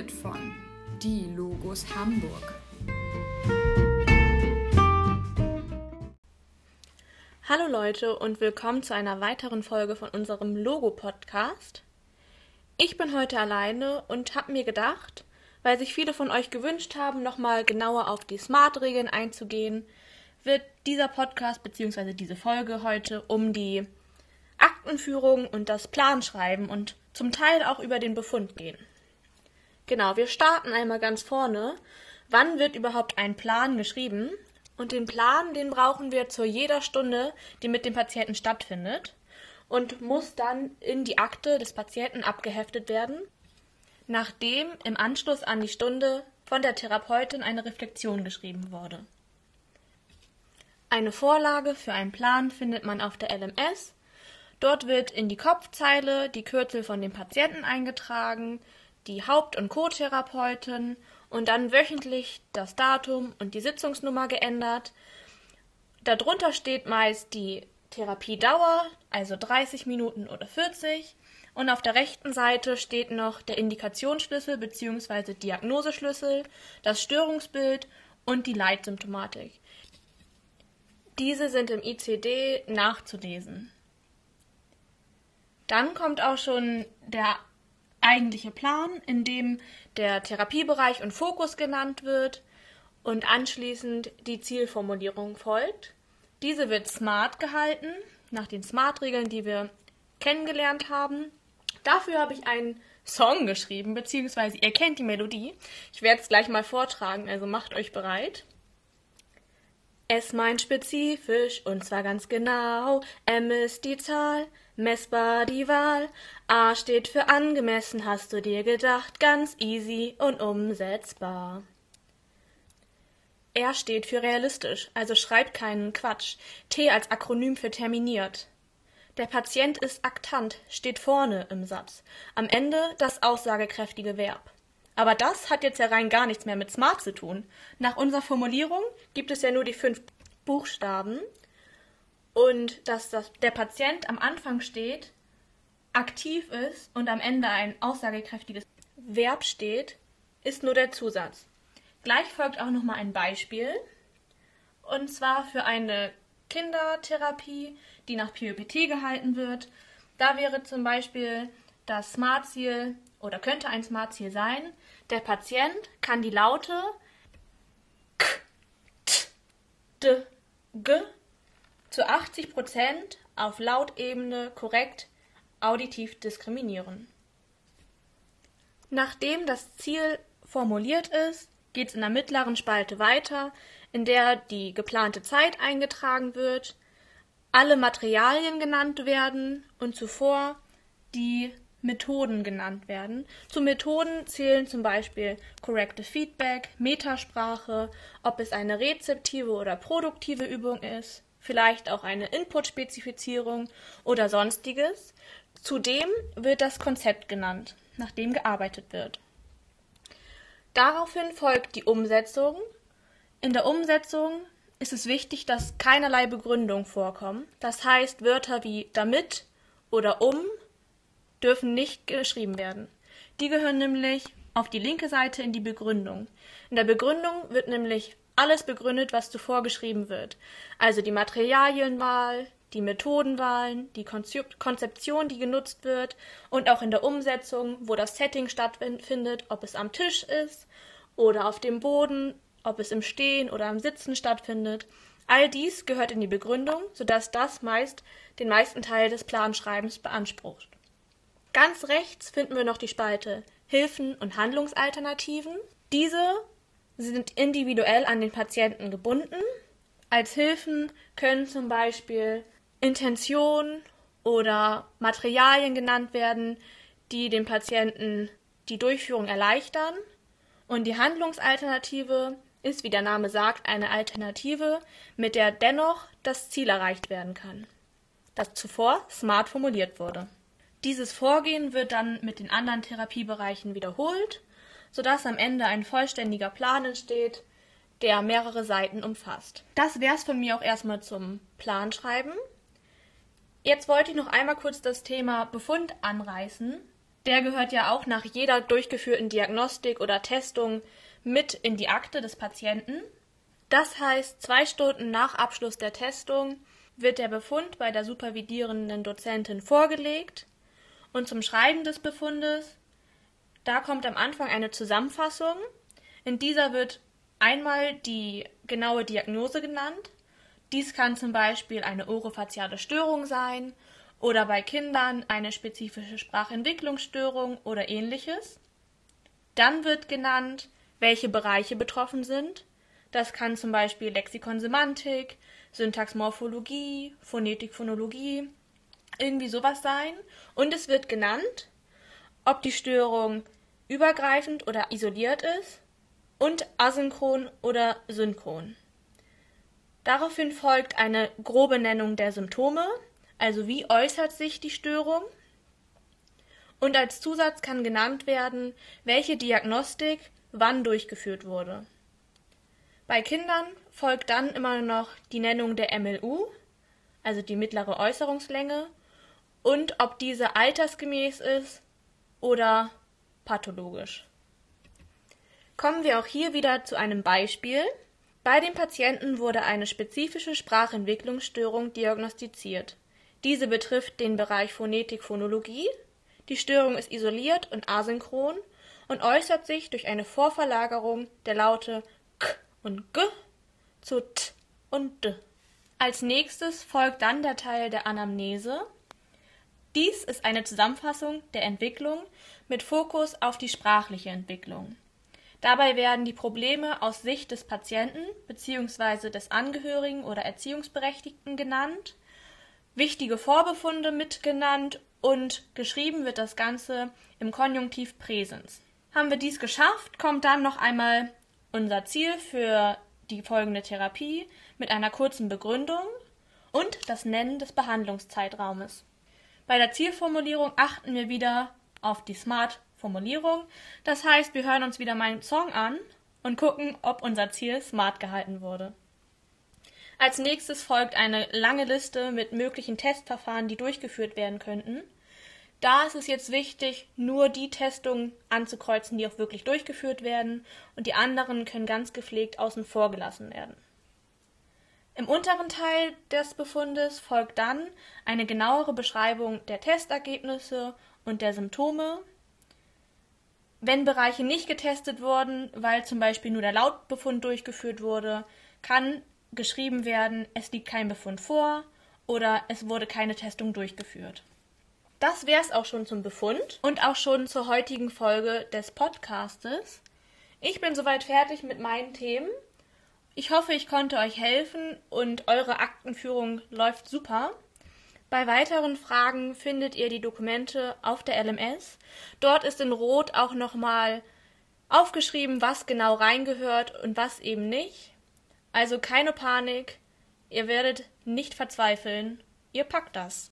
präsentiert von Die Logos Hamburg. Hallo Leute und willkommen zu einer weiteren Folge von unserem Logo-Podcast. Ich bin heute alleine und habe mir gedacht, weil sich viele von euch gewünscht haben, nochmal genauer auf die Smart-Regeln einzugehen, wird dieser Podcast bzw. diese Folge heute um die Aktenführung und das Planschreiben und zum Teil auch über den Befund gehen. Genau, wir starten einmal ganz vorne. Wann wird überhaupt ein Plan geschrieben? Und den Plan, den brauchen wir zu jeder Stunde, die mit dem Patienten stattfindet und muss dann in die Akte des Patienten abgeheftet werden, nachdem im Anschluss an die Stunde von der Therapeutin eine Reflexion geschrieben wurde. Eine Vorlage für einen Plan findet man auf der LMS. Dort wird in die Kopfzeile die Kürzel von dem Patienten eingetragen, die Haupt- und Co-Therapeutin und dann wöchentlich das Datum und die Sitzungsnummer geändert. Darunter steht meist die Therapiedauer, also 30 Minuten oder 40. Und auf der rechten Seite steht noch der Indikationsschlüssel bzw. Diagnoseschlüssel, das Störungsbild und die Leitsymptomatik. Diese sind im ICD nachzulesen. Dann kommt auch schon der eigentliche Plan, in dem der Therapiebereich und Fokus genannt wird und anschließend die Zielformulierung folgt. Diese wird smart gehalten, nach den Smart-Regeln, die wir kennengelernt haben. Dafür habe ich einen Song geschrieben, beziehungsweise ihr kennt die Melodie. Ich werde es gleich mal vortragen, also macht euch bereit. S meint spezifisch und zwar ganz genau. M ist die Zahl, messbar die Wahl. A steht für angemessen, hast du dir gedacht, ganz easy und umsetzbar. R steht für realistisch, also schreibt keinen Quatsch. T als Akronym für terminiert. Der Patient ist aktant, steht vorne im Satz. Am Ende das aussagekräftige Verb. Aber das hat jetzt ja rein gar nichts mehr mit smart zu tun. Nach unserer Formulierung gibt es ja nur die fünf Buchstaben und dass das, der Patient am Anfang steht, aktiv ist und am Ende ein aussagekräftiges Verb steht, ist nur der Zusatz. Gleich folgt auch nochmal ein Beispiel. Und zwar für eine Kindertherapie, die nach POPT gehalten wird. Da wäre zum Beispiel das Smart-Ziel oder könnte ein Smart-Ziel sein, der Patient kann die Laute K, T, D, G zu 80 Prozent auf Lautebene korrekt auditiv diskriminieren. Nachdem das Ziel formuliert ist, geht es in der mittleren Spalte weiter, in der die geplante Zeit eingetragen wird, alle Materialien genannt werden und zuvor die Methoden genannt werden. Zu Methoden zählen zum Beispiel Corrective Feedback, Metasprache, ob es eine rezeptive oder produktive Übung ist, vielleicht auch eine Input-Spezifizierung oder sonstiges. Zudem wird das Konzept genannt, nach dem gearbeitet wird. Daraufhin folgt die Umsetzung. In der Umsetzung ist es wichtig, dass keinerlei Begründung vorkommen. Das heißt, Wörter wie damit oder um dürfen nicht geschrieben werden. Die gehören nämlich auf die linke Seite in die Begründung. In der Begründung wird nämlich alles begründet, was zuvor geschrieben wird. Also die Materialienwahl, die Methodenwahlen, die Konzeption, die genutzt wird und auch in der Umsetzung, wo das Setting stattfindet, ob es am Tisch ist oder auf dem Boden, ob es im Stehen oder am Sitzen stattfindet. All dies gehört in die Begründung, sodass das meist den meisten Teil des Planschreibens beansprucht. Ganz rechts finden wir noch die Spalte Hilfen und Handlungsalternativen. Diese sind individuell an den Patienten gebunden. Als Hilfen können zum Beispiel Intention oder Materialien genannt werden, die dem Patienten die Durchführung erleichtern. Und die Handlungsalternative ist, wie der Name sagt, eine Alternative, mit der dennoch das Ziel erreicht werden kann, das zuvor smart formuliert wurde. Dieses Vorgehen wird dann mit den anderen Therapiebereichen wiederholt, sodass am Ende ein vollständiger Plan entsteht, der mehrere Seiten umfasst. Das wär's von mir auch erstmal zum Planschreiben. Jetzt wollte ich noch einmal kurz das Thema Befund anreißen. Der gehört ja auch nach jeder durchgeführten Diagnostik oder Testung mit in die Akte des Patienten. Das heißt, zwei Stunden nach Abschluss der Testung wird der Befund bei der supervidierenden Dozentin vorgelegt und zum Schreiben des Befundes, da kommt am Anfang eine Zusammenfassung. In dieser wird einmal die genaue Diagnose genannt. Dies kann zum Beispiel eine orofaziale Störung sein oder bei Kindern eine spezifische Sprachentwicklungsstörung oder ähnliches. Dann wird genannt, welche Bereiche betroffen sind. Das kann zum Beispiel Lexikonsemantik, Syntaxmorphologie, Phonetik, Phonologie, irgendwie sowas sein. Und es wird genannt, ob die Störung übergreifend oder isoliert ist und asynchron oder synchron. Daraufhin folgt eine grobe Nennung der Symptome, also wie äußert sich die Störung. Und als Zusatz kann genannt werden, welche Diagnostik wann durchgeführt wurde. Bei Kindern folgt dann immer noch die Nennung der MLU, also die mittlere Äußerungslänge, und ob diese altersgemäß ist oder pathologisch. Kommen wir auch hier wieder zu einem Beispiel. Bei dem Patienten wurde eine spezifische Sprachentwicklungsstörung diagnostiziert. Diese betrifft den Bereich Phonetik-Phonologie. Die Störung ist isoliert und asynchron und äußert sich durch eine Vorverlagerung der Laute K und G zu T und D. Als nächstes folgt dann der Teil der Anamnese. Dies ist eine Zusammenfassung der Entwicklung mit Fokus auf die sprachliche Entwicklung. Dabei werden die Probleme aus Sicht des Patienten bzw. des Angehörigen oder Erziehungsberechtigten genannt, wichtige Vorbefunde mitgenannt und geschrieben wird das Ganze im Konjunktiv Präsens. Haben wir dies geschafft, kommt dann noch einmal unser Ziel für die folgende Therapie mit einer kurzen Begründung und das Nennen des Behandlungszeitraumes. Bei der Zielformulierung achten wir wieder auf die Smart-Formulierung. Das heißt, wir hören uns wieder meinen Song an und gucken, ob unser Ziel smart gehalten wurde. Als nächstes folgt eine lange Liste mit möglichen Testverfahren, die durchgeführt werden könnten. Da ist es jetzt wichtig, nur die Testungen anzukreuzen, die auch wirklich durchgeführt werden, und die anderen können ganz gepflegt außen vor gelassen werden. Im unteren Teil des Befundes folgt dann eine genauere Beschreibung der Testergebnisse und der Symptome. Wenn Bereiche nicht getestet wurden, weil zum Beispiel nur der Lautbefund durchgeführt wurde, kann geschrieben werden, es liegt kein Befund vor oder es wurde keine Testung durchgeführt. Das wäre es auch schon zum Befund und auch schon zur heutigen Folge des Podcastes. Ich bin soweit fertig mit meinen Themen. Ich hoffe, ich konnte euch helfen und eure Aktenführung läuft super. Bei weiteren Fragen findet ihr die Dokumente auf der LMS. Dort ist in Rot auch nochmal aufgeschrieben, was genau reingehört und was eben nicht. Also keine Panik, ihr werdet nicht verzweifeln, ihr packt das.